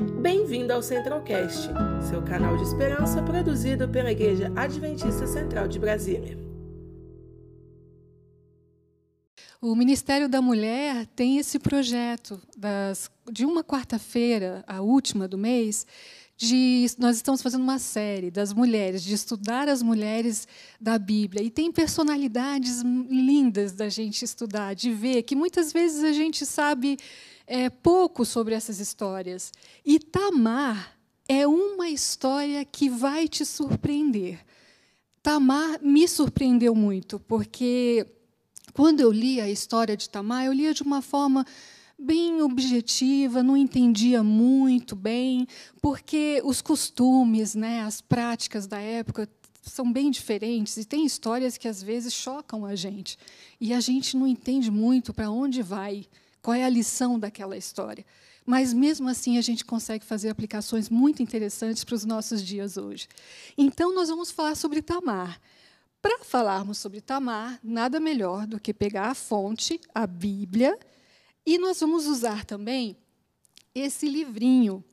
Bem-vindo ao Centralcast, seu canal de esperança produzido pela Igreja Adventista Central de Brasília. O Ministério da Mulher tem esse projeto das, de uma quarta-feira, a última do mês, de, nós estamos fazendo uma série das mulheres, de estudar as mulheres da Bíblia. E tem personalidades lindas da gente estudar, de ver, que muitas vezes a gente sabe é, pouco sobre essas histórias. E Tamar é uma história que vai te surpreender. Tamar me surpreendeu muito, porque quando eu li a história de Tamar, eu lia de uma forma bem objetiva, não entendia muito bem, porque os costumes, né, as práticas da época são bem diferentes e tem histórias que às vezes chocam a gente e a gente não entende muito para onde vai, qual é a lição daquela história. Mas mesmo assim a gente consegue fazer aplicações muito interessantes para os nossos dias hoje. Então nós vamos falar sobre Tamar. Para falarmos sobre Tamar, nada melhor do que pegar a fonte, a Bíblia, e nós vamos usar também esse livrinho,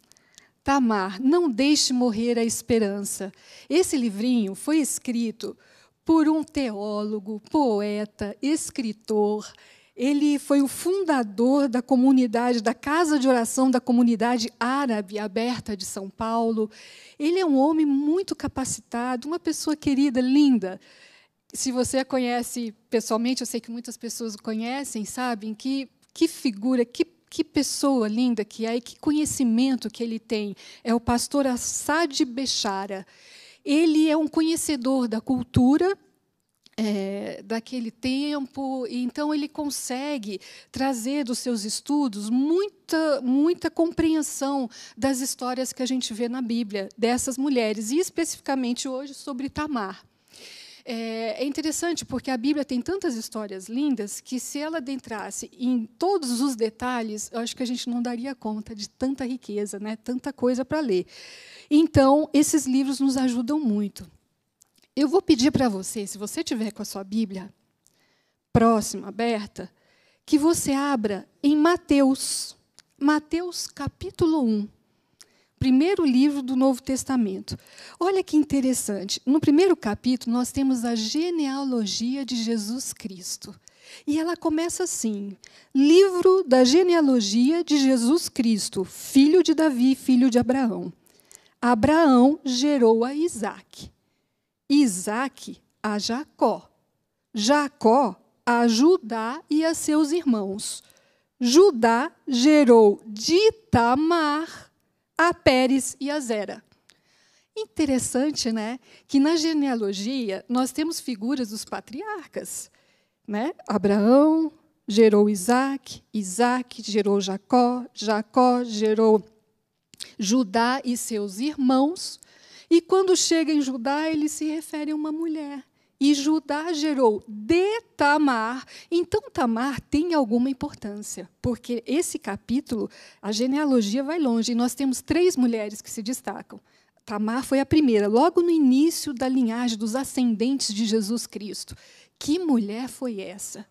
Tamar, Não Deixe Morrer a Esperança. Esse livrinho foi escrito por um teólogo, poeta, escritor. Ele foi o fundador da comunidade, da Casa de Oração da Comunidade Árabe Aberta de São Paulo. Ele é um homem muito capacitado, uma pessoa querida, linda. Se você a conhece pessoalmente, eu sei que muitas pessoas o conhecem, sabem que que figura, que, que pessoa linda que é e que conhecimento que ele tem. É o pastor Assad Bechara. Ele é um conhecedor da cultura é, daquele tempo, e então ele consegue trazer dos seus estudos muita, muita compreensão das histórias que a gente vê na Bíblia dessas mulheres, e especificamente hoje sobre Tamar. É, é interessante porque a Bíblia tem tantas histórias lindas que, se ela adentrasse em todos os detalhes, eu acho que a gente não daria conta de tanta riqueza, né? tanta coisa para ler. Então, esses livros nos ajudam muito. Eu vou pedir para você, se você tiver com a sua Bíblia próxima, aberta, que você abra em Mateus, Mateus capítulo 1 primeiro livro do Novo Testamento. Olha que interessante. No primeiro capítulo, nós temos a genealogia de Jesus Cristo. E ela começa assim: Livro da genealogia de Jesus Cristo, filho de Davi, filho de Abraão. Abraão gerou a Isaac. Isaac a Jacó. Jacó a Judá e a seus irmãos. Judá gerou de Tamar a Pérez e a Zera. Interessante, né? Que na genealogia nós temos figuras dos patriarcas, né? Abraão gerou Isaac, Isaac gerou Jacó, Jacó gerou Judá e seus irmãos. E quando chega em Judá, ele se refere a uma mulher. E Judá gerou de Tamar. Então, Tamar tem alguma importância, porque esse capítulo, a genealogia vai longe, e nós temos três mulheres que se destacam. Tamar foi a primeira, logo no início da linhagem dos ascendentes de Jesus Cristo. Que mulher foi essa?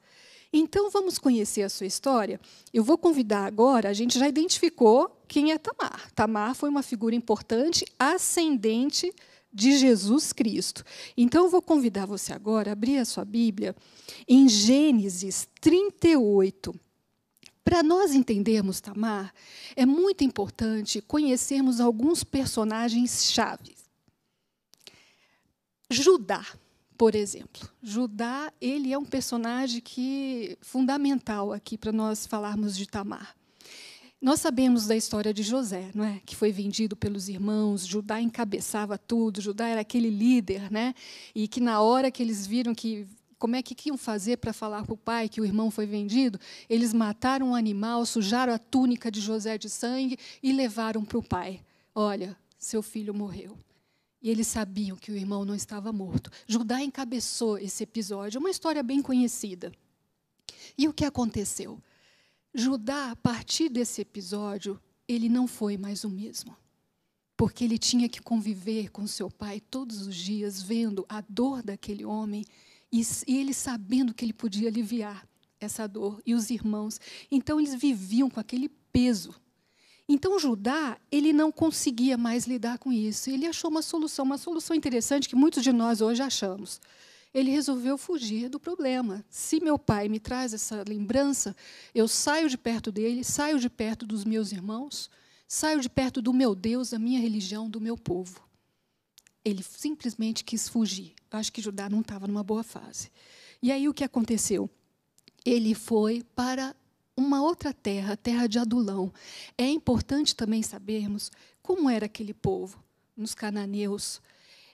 Então, vamos conhecer a sua história. Eu vou convidar agora, a gente já identificou quem é Tamar. Tamar foi uma figura importante, ascendente de Jesus Cristo. Então, eu vou convidar você agora a abrir a sua Bíblia em Gênesis 38. Para nós entendermos Tamar, é muito importante conhecermos alguns personagens chaves. Judá, por exemplo. Judá, ele é um personagem que fundamental aqui para nós falarmos de Tamar. Nós sabemos da história de José, não é? que foi vendido pelos irmãos, Judá encabeçava tudo, Judá era aquele líder, né? e que na hora que eles viram que como é que iam fazer para falar para o pai que o irmão foi vendido? Eles mataram um animal, sujaram a túnica de José de sangue e levaram para o pai. Olha, seu filho morreu. E eles sabiam que o irmão não estava morto. Judá encabeçou esse episódio, uma história bem conhecida. E o que aconteceu? Judá, a partir desse episódio, ele não foi mais o mesmo. Porque ele tinha que conviver com seu pai todos os dias, vendo a dor daquele homem e, ele sabendo que ele podia aliviar essa dor, e os irmãos. Então, eles viviam com aquele peso. Então Judá, ele não conseguia mais lidar com isso. Ele achou uma solução, uma solução interessante que muitos de nós hoje achamos. Ele resolveu fugir do problema. Se meu pai me traz essa lembrança, eu saio de perto dele, saio de perto dos meus irmãos, saio de perto do meu Deus, da minha religião, do meu povo. Ele simplesmente quis fugir. Acho que Judá não estava numa boa fase. E aí o que aconteceu? Ele foi para uma outra terra, a terra de Adulão. É importante também sabermos como era aquele povo, nos cananeus.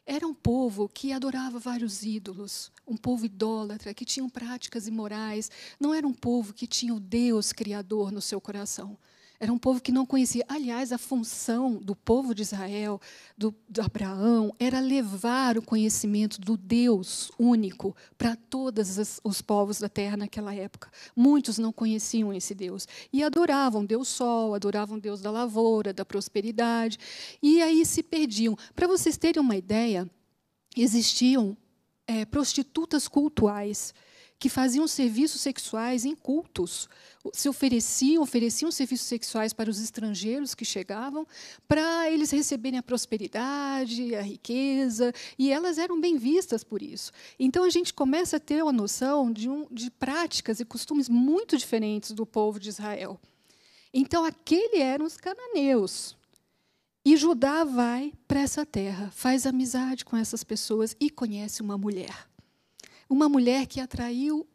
Era um povo que adorava vários ídolos, um povo idólatra, que tinham práticas imorais. Não era um povo que tinha o Deus Criador no seu coração. Era um povo que não conhecia. Aliás, a função do povo de Israel, do, de Abraão, era levar o conhecimento do Deus único para todos os povos da terra naquela época. Muitos não conheciam esse Deus e adoravam Deus Sol, adoravam Deus da lavoura, da prosperidade, e aí se perdiam. Para vocês terem uma ideia, existiam é, prostitutas cultuais que faziam serviços sexuais em cultos. Se ofereciam, ofereciam serviços sexuais para os estrangeiros que chegavam, para eles receberem a prosperidade, a riqueza, e elas eram bem vistas por isso. Então a gente começa a ter uma noção de, um, de práticas e costumes muito diferentes do povo de Israel. Então aquele eram os cananeus. E Judá vai para essa terra, faz amizade com essas pessoas e conhece uma mulher uma mulher que atraiu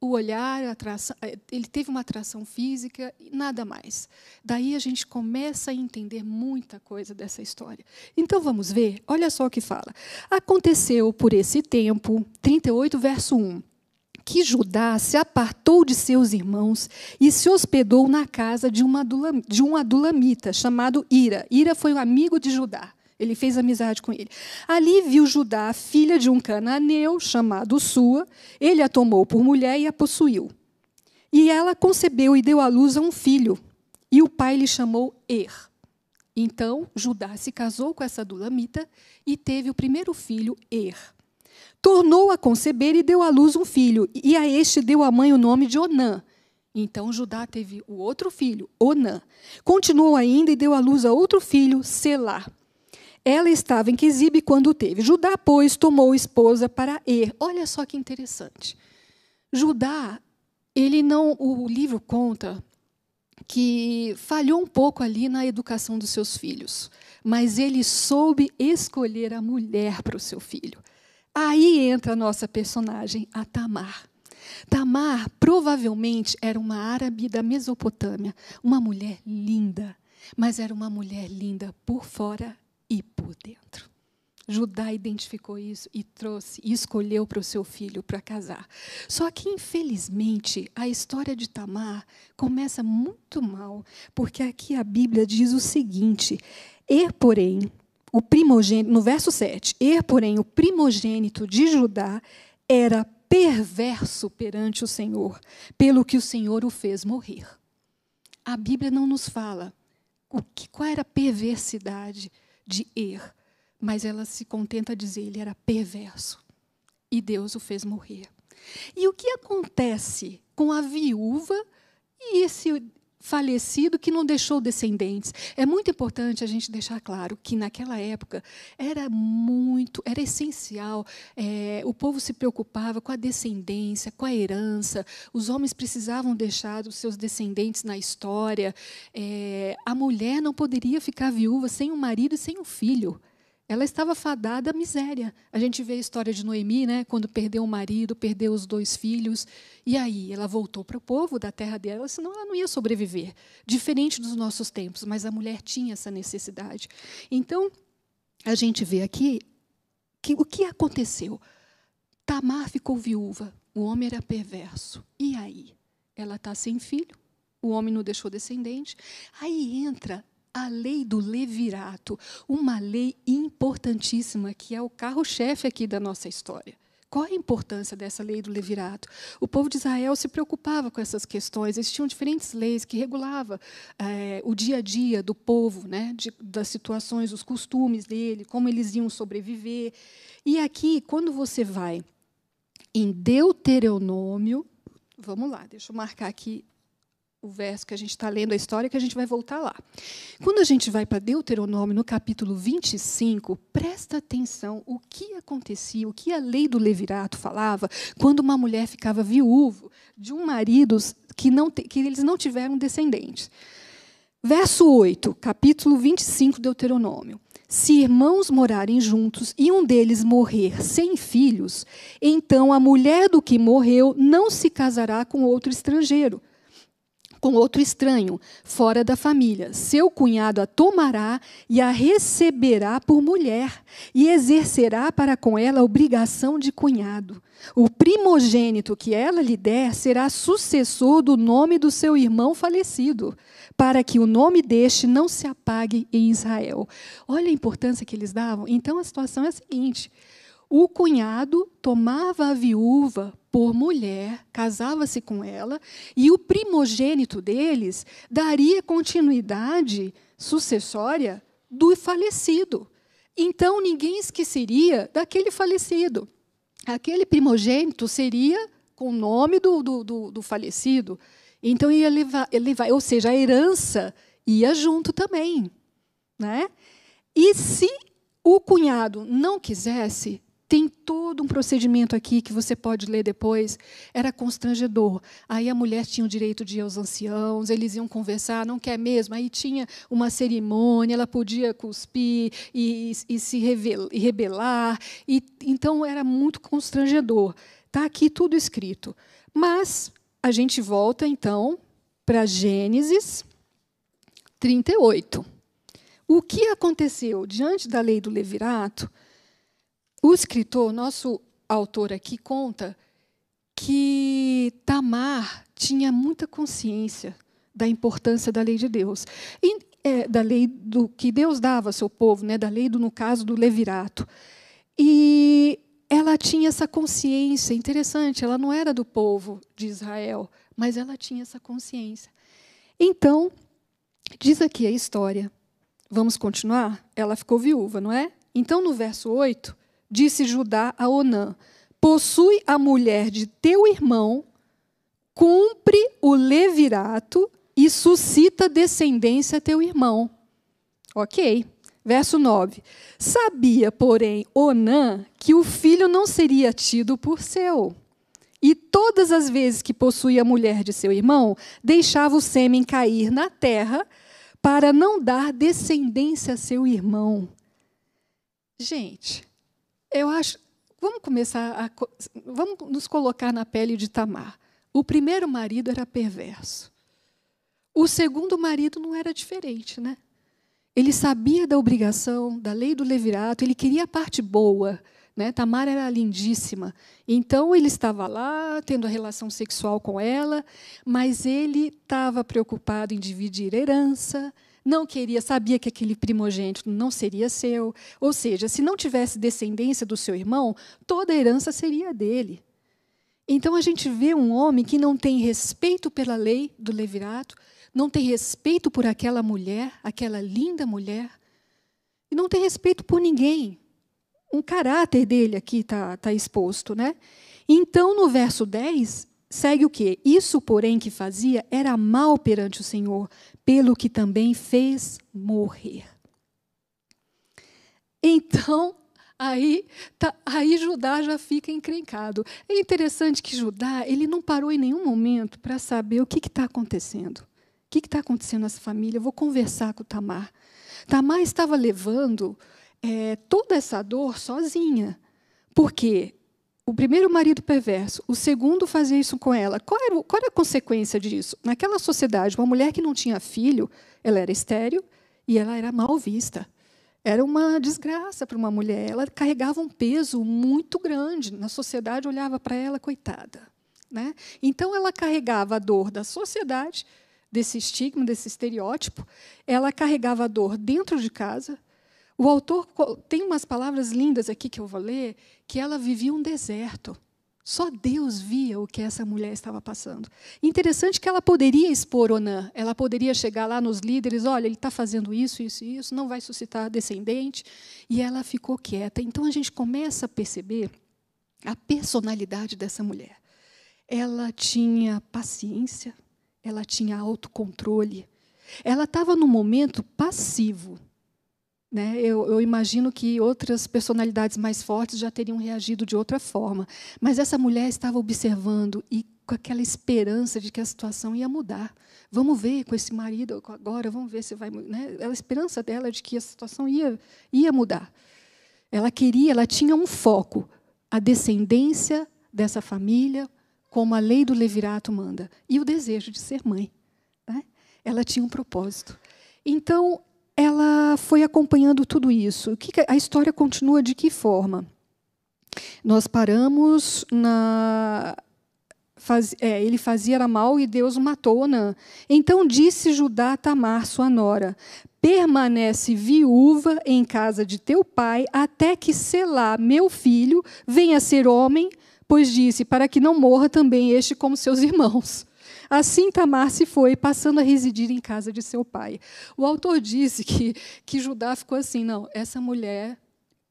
o olhar, atração, eh, ele teve uma atração física e nada mais. Daí a gente começa a entender muita coisa dessa história. Então vamos ver? Olha só o que fala. Aconteceu por esse tempo, 38, verso 1 que Judá se apartou de seus irmãos e se hospedou na casa de, uma, de um adulamita chamado Ira. Ira foi um amigo de Judá. Ele fez amizade com ele. Ali viu Judá, filha de um cananeu chamado Sua. Ele a tomou por mulher e a possuiu. E ela concebeu e deu à luz a um filho. E o pai lhe chamou Er. Então Judá se casou com essa dulamita e teve o primeiro filho, Er. Tornou a conceber e deu à luz um filho. E a este deu a mãe o nome de Onã. Então Judá teve o outro filho, Onã. Continuou ainda e deu à luz a outro filho, Selá. Ela estava em Quisibe quando teve. Judá, pois, tomou esposa para Er. Olha só que interessante. Judá, ele não, o livro conta que falhou um pouco ali na educação dos seus filhos, mas ele soube escolher a mulher para o seu filho. Aí entra a nossa personagem, a Tamar. Tamar provavelmente era uma árabe da Mesopotâmia, uma mulher linda, mas era uma mulher linda por fora e por dentro. Judá identificou isso e trouxe e escolheu para o seu filho para casar. Só que, infelizmente, a história de Tamar começa muito mal, porque aqui a Bíblia diz o seguinte: Er, porém, o primogênito, no verso 7, Er, porém, o primogênito de Judá era perverso perante o Senhor, pelo que o Senhor o fez morrer. A Bíblia não nos fala o que, qual era a perversidade de Er, mas ela se contenta a dizer ele era perverso e Deus o fez morrer. E o que acontece com a viúva e esse falecido que não deixou descendentes. É muito importante a gente deixar claro que naquela época era muito, era essencial. É, o povo se preocupava com a descendência, com a herança. Os homens precisavam deixar os seus descendentes na história. É, a mulher não poderia ficar viúva sem um marido e sem um filho. Ela estava fadada à miséria. A gente vê a história de Noemi, né, quando perdeu o marido, perdeu os dois filhos. E aí ela voltou para o povo da terra dela, senão ela não ia sobreviver. Diferente dos nossos tempos, mas a mulher tinha essa necessidade. Então, a gente vê aqui que o que aconteceu? Tamar ficou viúva, o homem era perverso. E aí? Ela está sem filho, o homem não deixou descendente. Aí entra a lei do levirato, uma lei importantíssima que é o carro-chefe aqui da nossa história. Qual a importância dessa lei do levirato? O povo de Israel se preocupava com essas questões. Existiam diferentes leis que regulavam é, o dia a dia do povo, né, de, das situações, os costumes dele, como eles iam sobreviver. E aqui, quando você vai em Deuteronômio, vamos lá, deixa eu marcar aqui o verso que a gente está lendo a história, que a gente vai voltar lá. Quando a gente vai para Deuteronômio, no capítulo 25, presta atenção o que acontecia, o que a lei do levirato falava quando uma mulher ficava viúva de um marido que, não, que eles não tiveram descendentes. Verso 8, capítulo 25 de Deuteronômio. Se irmãos morarem juntos e um deles morrer sem filhos, então a mulher do que morreu não se casará com outro estrangeiro com outro estranho, fora da família. Seu cunhado a tomará e a receberá por mulher, e exercerá para com ela a obrigação de cunhado. O primogênito que ela lhe der será sucessor do nome do seu irmão falecido, para que o nome deste não se apague em Israel. Olha a importância que eles davam. Então a situação é a seguinte: o cunhado tomava a viúva por mulher, casava-se com ela, e o primogênito deles daria continuidade sucessória do falecido. Então ninguém esqueceria daquele falecido. Aquele primogênito seria com o nome do, do, do, do falecido. Então levar, levar, ou seja, a herança ia junto também. Né? E se o cunhado não quisesse, tem todo um procedimento aqui que você pode ler depois. Era constrangedor. Aí a mulher tinha o direito de ir aos anciãos, eles iam conversar, não quer mesmo. Aí tinha uma cerimônia, ela podia cuspir e, e se rebelar. E, então era muito constrangedor. Está aqui tudo escrito. Mas a gente volta então para Gênesis 38. O que aconteceu diante da lei do levirato? O escritor, nosso autor aqui, conta que Tamar tinha muita consciência da importância da lei de Deus, e, é, da lei do que Deus dava ao seu povo, né, da lei do, no caso do levirato. E ela tinha essa consciência interessante. Ela não era do povo de Israel, mas ela tinha essa consciência. Então, diz aqui a história. Vamos continuar? Ela ficou viúva, não é? Então, no verso 8, disse Judá a Onã: Possui a mulher de teu irmão, cumpre o levirato e suscita descendência a teu irmão. Ok. Verso 9. Sabia, porém, Onã que o filho não seria tido por seu. E todas as vezes que possuía a mulher de seu irmão, deixava o sêmen cair na terra para não dar descendência a seu irmão. Gente, eu acho. Vamos começar a. Vamos nos colocar na pele de Tamar. O primeiro marido era perverso. O segundo marido não era diferente, né? Ele sabia da obrigação, da lei do levirato, ele queria a parte boa. Né? Tamar era lindíssima. Então ele estava lá, tendo a relação sexual com ela, mas ele estava preocupado em dividir herança, não queria, sabia que aquele primogênito não seria seu. Ou seja, se não tivesse descendência do seu irmão, toda a herança seria dele. Então a gente vê um homem que não tem respeito pela lei do levirato, não tem respeito por aquela mulher, aquela linda mulher, e não tem respeito por ninguém. Um caráter dele aqui está tá exposto. Né? Então, no verso 10, segue o quê? Isso, porém, que fazia era mal perante o Senhor, pelo que também fez morrer. Então, aí, tá, aí Judá já fica encrencado. É interessante que Judá ele não parou em nenhum momento para saber o que está acontecendo. O que está acontecendo nessa família? Eu vou conversar com Tamar. Tamar estava levando é, toda essa dor sozinha. Por quê? O primeiro marido perverso, o segundo fazia isso com ela. Qual era, qual era a consequência disso? Naquela sociedade, uma mulher que não tinha filho, ela era estéril e ela era mal vista. Era uma desgraça para uma mulher. Ela carregava um peso muito grande. Na sociedade olhava para ela, coitada. Né? Então ela carregava a dor da sociedade, desse estigma, desse estereótipo. Ela carregava a dor dentro de casa, o autor tem umas palavras lindas aqui que eu vou ler, que ela vivia um deserto. Só Deus via o que essa mulher estava passando. Interessante que ela poderia expor Onã, ela poderia chegar lá nos líderes, olha, ele está fazendo isso, isso e isso, não vai suscitar descendente, e ela ficou quieta. Então a gente começa a perceber a personalidade dessa mulher. Ela tinha paciência, ela tinha autocontrole. Ela estava no momento passivo. Né? Eu, eu, imagino que outras personalidades mais fortes já teriam reagido de outra forma. Mas essa mulher estava observando e com aquela esperança de que a situação ia mudar. Vamos ver com esse marido agora, vamos ver se vai. Né? A esperança dela de que a situação ia, ia mudar. Ela queria, ela tinha um foco: a descendência dessa família, como a lei do levirato manda, e o desejo de ser mãe. Né? Ela tinha um propósito. Então, ela foi acompanhando tudo isso. A história continua de que forma? Nós paramos na é, ele fazia mal e Deus matou Onã. Então disse Judá a Tamar, sua nora: permanece viúva em casa de teu pai, até que Selá, meu filho, venha ser homem, pois disse, para que não morra também este como seus irmãos. Assim Tamar se foi, passando a residir em casa de seu pai. O autor disse que, que Judá ficou assim: não, essa mulher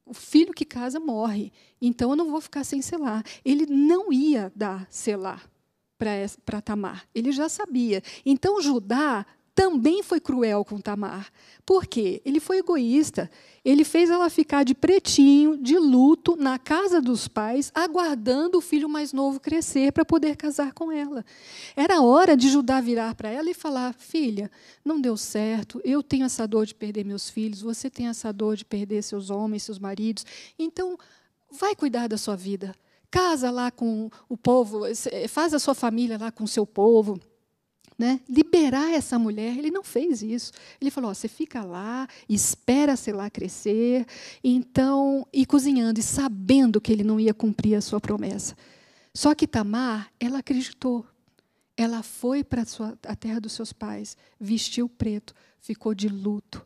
o filho que casa morre, então eu não vou ficar sem selar. Ele não ia dar selar para Tamar, ele já sabia. Então Judá também foi cruel com Tamar. Por quê? Ele foi egoísta. Ele fez ela ficar de pretinho, de luto, na casa dos pais, aguardando o filho mais novo crescer para poder casar com ela. Era hora de Judá virar para ela e falar: Filha, não deu certo, eu tenho essa dor de perder meus filhos, você tem essa dor de perder seus homens, seus maridos. Então, vai cuidar da sua vida. Casa lá com o povo, faz a sua família lá com o seu povo né, liberar essa mulher. Ele não fez isso. Ele falou: você fica lá, espera, sei lá, crescer. Então, e cozinhando, e sabendo que ele não ia cumprir a sua promessa. Só que Tamar, ela acreditou. Ela foi para a terra dos seus pais, vestiu preto, ficou de luto,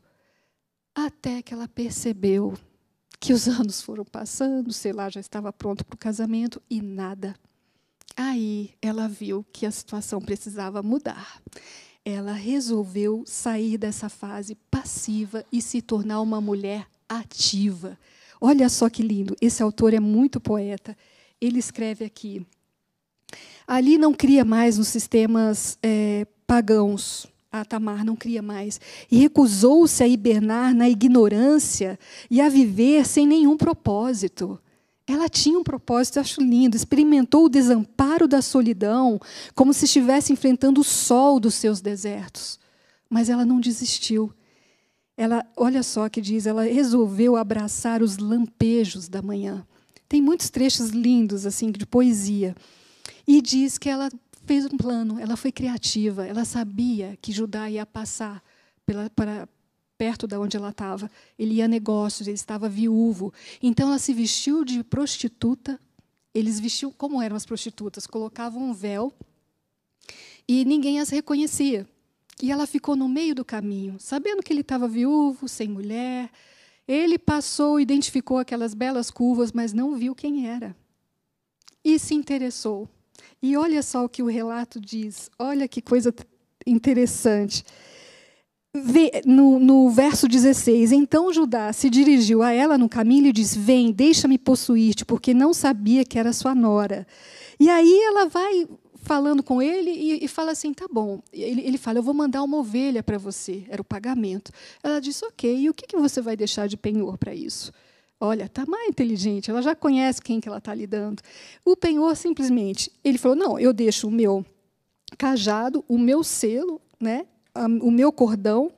até que ela percebeu que os anos foram passando, sei lá, já estava pronto para o casamento e nada. Aí ela viu que a situação precisava mudar. Ela resolveu sair dessa fase passiva e se tornar uma mulher ativa. Olha só que lindo, esse autor é muito poeta. Ele escreve aqui: ali não cria mais nos sistemas é, pagãos. A Tamar não cria mais. E recusou-se a hibernar na ignorância e a viver sem nenhum propósito. Ela tinha um propósito, eu acho lindo. Experimentou o desamparo da solidão, como se estivesse enfrentando o sol dos seus desertos. Mas ela não desistiu. Ela, olha só que diz, ela resolveu abraçar os lampejos da manhã. Tem muitos trechos lindos assim de poesia. E diz que ela fez um plano, ela foi criativa, ela sabia que Judá ia passar pela, para, perto de onde ela estava. Ele ia a negócios, ele estava viúvo. Então ela se vestiu de prostituta. Eles vestiam como eram as prostitutas, colocavam um véu e ninguém as reconhecia. E ela ficou no meio do caminho, sabendo que ele estava viúvo, sem mulher. Ele passou, identificou aquelas belas curvas, mas não viu quem era. E se interessou. E olha só o que o relato diz. Olha que coisa interessante no, no, verso 16: Então Judá se dirigiu a ela no caminho e disse: Vem, deixa-me possuir-te, porque não sabia que era sua nora. E aí ela vai falando com ele e, e fala assim: Tá bom. Ele, ele fala: Eu vou mandar uma ovelha para você. Era o pagamento. Ela disse: Ok. E o que, que você vai deixar de penhor para isso? Olha, tá mais inteligente. Ela já conhece quem que ela está lidando. O penhor simplesmente, ele falou: Não, eu deixo o meu cajado, o meu selo, né? O meu cordão.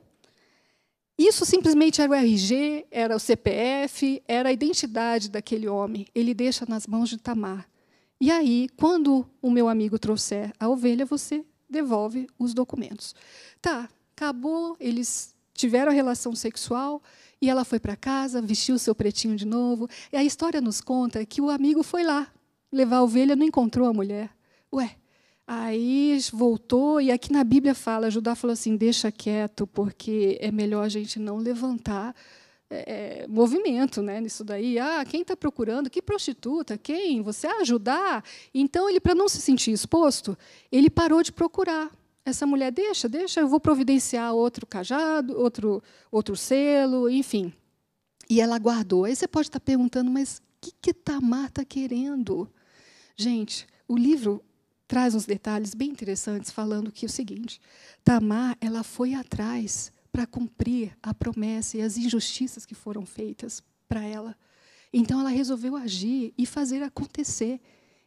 Isso simplesmente era o RG, era o CPF, era a identidade daquele homem. Ele deixa nas mãos de Tamar. E aí, quando o meu amigo trouxer a ovelha, você devolve os documentos. Tá, acabou, eles tiveram a relação sexual e ela foi para casa, vestiu seu pretinho de novo. E a história nos conta que o amigo foi lá levar a ovelha, não encontrou a mulher. Ué, Aí voltou, e aqui na Bíblia fala, Judá falou assim: deixa quieto, porque é melhor a gente não levantar é, é movimento né, nisso daí. Ah, quem está procurando? Que prostituta? Quem? Você ajudar? Então, ele, para não se sentir exposto, ele parou de procurar. Essa mulher, deixa, deixa, eu vou providenciar outro cajado, outro, outro selo, enfim. E ela guardou. Aí você pode estar perguntando, mas o que, que Tamar está querendo? Gente, o livro traz uns detalhes bem interessantes, falando que é o seguinte: Tamar ela foi atrás para cumprir a promessa e as injustiças que foram feitas para ela. Então ela resolveu agir e fazer acontecer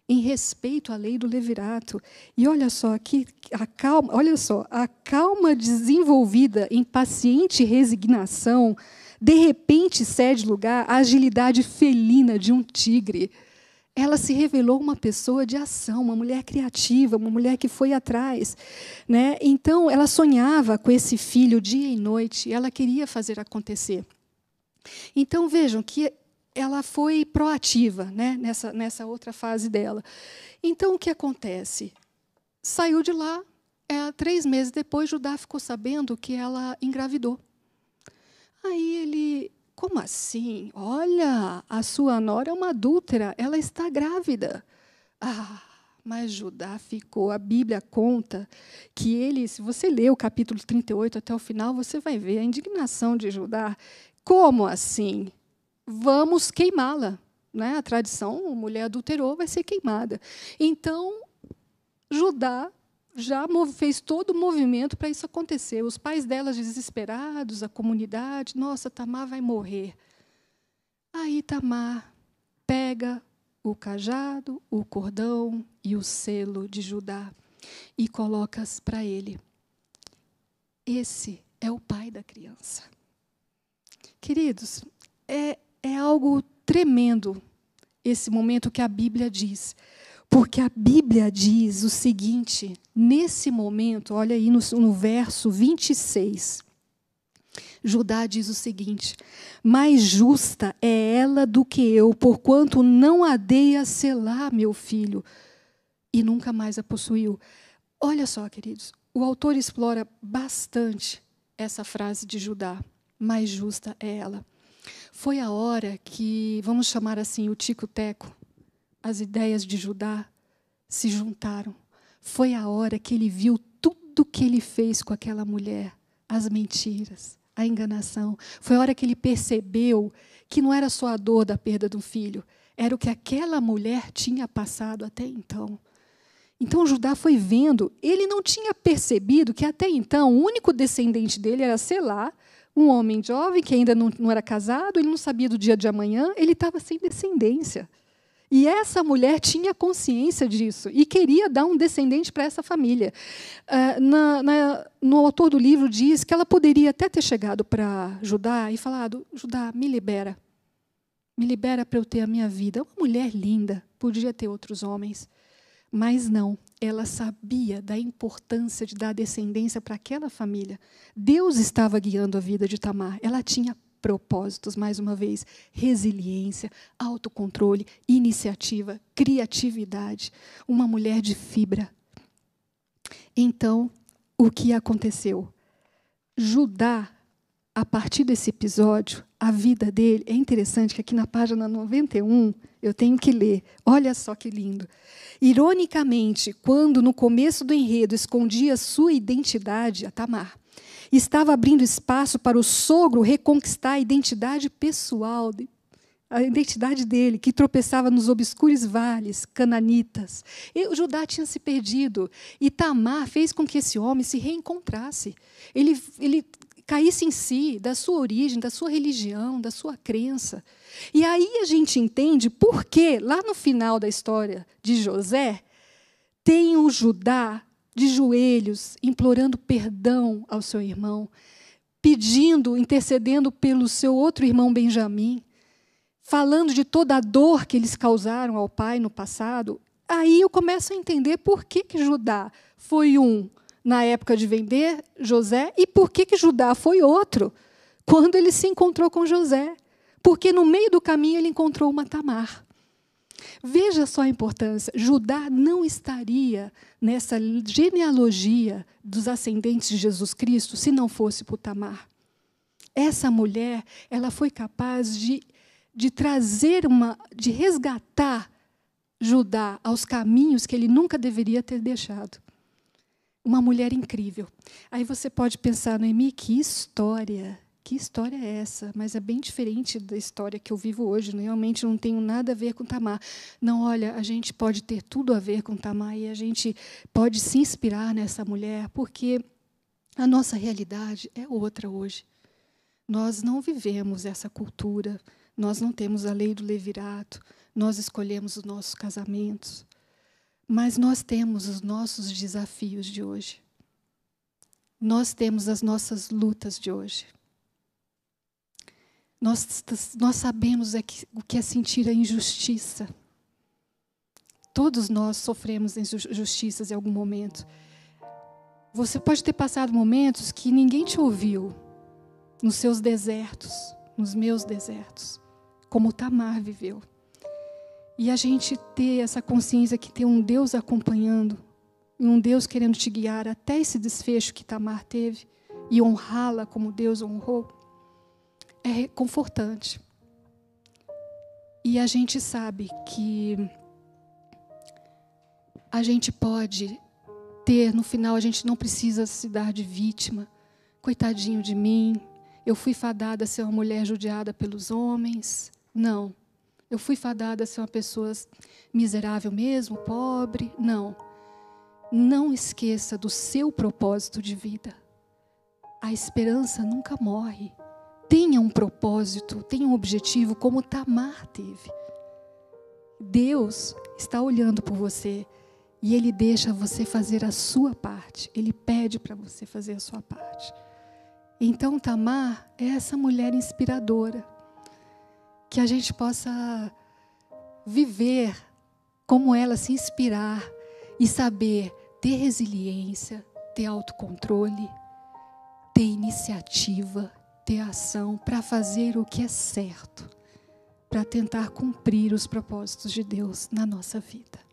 em respeito à lei do levirato. E olha só aqui, a calma, olha só, a calma desenvolvida em paciente resignação, de repente cede lugar à agilidade felina de um tigre. Ela se revelou uma pessoa de ação, uma mulher criativa, uma mulher que foi atrás. Né? Então, ela sonhava com esse filho dia e noite, ela queria fazer acontecer. Então, vejam que ela foi proativa né, nessa, nessa outra fase dela. Então, o que acontece? Saiu de lá, é, três meses depois, Judá ficou sabendo que ela engravidou. Aí ele, como assim? Olha, a sua nora é uma adúltera, ela está grávida. Ah, mas Judá ficou, a Bíblia conta que ele, se você ler o capítulo 38 até o final, você vai ver a indignação de Judá. Como assim? vamos queimá-la. Né? A tradição, mulher adulterou, vai ser queimada. Então, Judá já fez todo o movimento para isso acontecer. Os pais dela desesperados, a comunidade, nossa, Tamar vai morrer. Aí Tamar pega o cajado, o cordão e o selo de Judá e coloca para ele. Esse é o pai da criança. Queridos, é, é algo tremendo esse momento que a Bíblia diz. Porque a Bíblia diz o seguinte, nesse momento, olha aí no, no verso 26. Judá diz o seguinte: Mais justa é ela do que eu, porquanto não a dei a selar, meu filho, e nunca mais a possuiu. Olha só, queridos, o autor explora bastante essa frase de Judá: Mais justa é ela. Foi a hora que, vamos chamar assim, o tico-teco, as ideias de Judá se juntaram. Foi a hora que ele viu tudo que ele fez com aquela mulher, as mentiras, a enganação. Foi a hora que ele percebeu que não era só a dor da perda do filho, era o que aquela mulher tinha passado até então. Então Judá foi vendo, ele não tinha percebido que até então o único descendente dele era Selá, um homem jovem que ainda não, não era casado, ele não sabia do dia de amanhã, ele estava sem descendência. E essa mulher tinha consciência disso e queria dar um descendente para essa família. Uh, na, na, no autor do livro diz que ela poderia até ter chegado para Judá e falado: Judá, me libera. Me libera para eu ter a minha vida. Uma mulher linda, podia ter outros homens. Mas não, ela sabia da importância de dar descendência para aquela família. Deus estava guiando a vida de Tamar. Ela tinha propósitos, mais uma vez, resiliência, autocontrole, iniciativa, criatividade, uma mulher de fibra. Então, o que aconteceu? Judá, a partir desse episódio, a vida dele, é interessante que aqui na página 91, eu tenho que ler. Olha só que lindo. Ironicamente, quando no começo do enredo escondia sua identidade, a Tamar, estava abrindo espaço para o sogro reconquistar a identidade pessoal, a identidade dele, que tropeçava nos obscuros vales cananitas. E o Judá tinha se perdido. E Tamar fez com que esse homem se reencontrasse. Ele, ele caísse em si, da sua origem, da sua religião, da sua crença. E aí a gente entende por que, lá no final da história de José, tem o Judá de joelhos, implorando perdão ao seu irmão, pedindo, intercedendo pelo seu outro irmão Benjamim, falando de toda a dor que eles causaram ao pai no passado. Aí eu começo a entender por que, que Judá foi um na época de vender José e por que, que Judá foi outro quando ele se encontrou com José. Porque no meio do caminho ele encontrou uma Tamar. Veja só a importância. Judá não estaria nessa genealogia dos ascendentes de Jesus Cristo se não fosse por Tamar. Essa mulher, ela foi capaz de, de trazer uma, de resgatar Judá aos caminhos que ele nunca deveria ter deixado uma mulher incrível. Aí você pode pensar, Noemi, que história, que história é essa? Mas é bem diferente da história que eu vivo hoje. Né? Realmente não tenho nada a ver com Tamar. Não, olha, a gente pode ter tudo a ver com Tamar e a gente pode se inspirar nessa mulher, porque a nossa realidade é outra hoje. Nós não vivemos essa cultura, nós não temos a lei do levirato, nós escolhemos os nossos casamentos, mas nós temos os nossos desafios de hoje. Nós temos as nossas lutas de hoje. Nós, nós sabemos é o que é sentir a injustiça. Todos nós sofremos injustiças em algum momento. Você pode ter passado momentos que ninguém te ouviu nos seus desertos, nos meus desertos, como Tamar viveu. E a gente ter essa consciência que tem um Deus acompanhando, e um Deus querendo te guiar até esse desfecho que Tamar teve e honrá-la como Deus honrou, é reconfortante. E a gente sabe que a gente pode ter, no final, a gente não precisa se dar de vítima. Coitadinho de mim, eu fui fadada a ser uma mulher judiada pelos homens. Não. Eu fui fadada a ser uma pessoa miserável mesmo, pobre. Não. Não esqueça do seu propósito de vida. A esperança nunca morre. Tenha um propósito, tenha um objetivo, como Tamar teve. Deus está olhando por você e Ele deixa você fazer a sua parte. Ele pede para você fazer a sua parte. Então, Tamar é essa mulher inspiradora. Que a gente possa viver como ela, se inspirar e saber ter resiliência, ter autocontrole, ter iniciativa, ter ação para fazer o que é certo, para tentar cumprir os propósitos de Deus na nossa vida.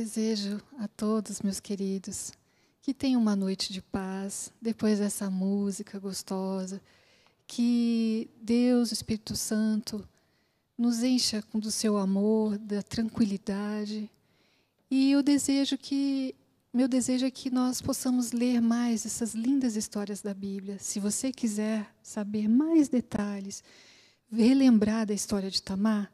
Desejo a todos, meus queridos, que tenham uma noite de paz depois dessa música gostosa, que Deus, o Espírito Santo, nos encha do seu amor, da tranquilidade. E eu desejo que meu desejo é que nós possamos ler mais essas lindas histórias da Bíblia. Se você quiser saber mais detalhes, relembrar da história de Tamar,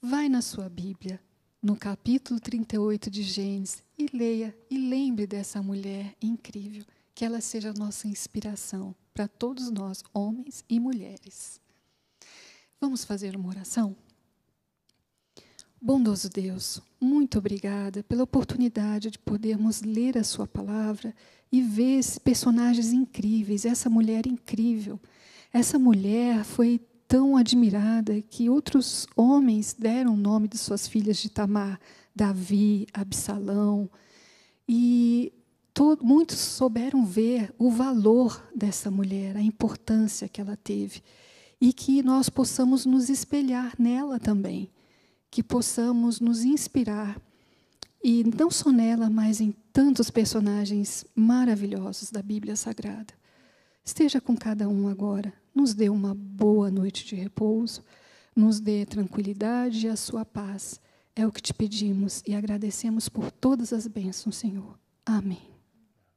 vai na sua Bíblia, no capítulo 38 de Gênesis, e leia e lembre dessa mulher incrível, que ela seja a nossa inspiração para todos nós, homens e mulheres. Vamos fazer uma oração? Bondoso Deus, muito obrigada pela oportunidade de podermos ler a Sua palavra e ver esses personagens incríveis, essa mulher incrível. Essa mulher foi tão admirada que outros homens deram o nome de suas filhas de Tamar, Davi, Absalão, e todo, muitos souberam ver o valor dessa mulher, a importância que ela teve, e que nós possamos nos espelhar nela também. Que possamos nos inspirar, e não só nela, mas em tantos personagens maravilhosos da Bíblia Sagrada. Esteja com cada um agora, nos dê uma boa noite de repouso, nos dê tranquilidade e a sua paz. É o que te pedimos e agradecemos por todas as bênçãos, Senhor. Amém.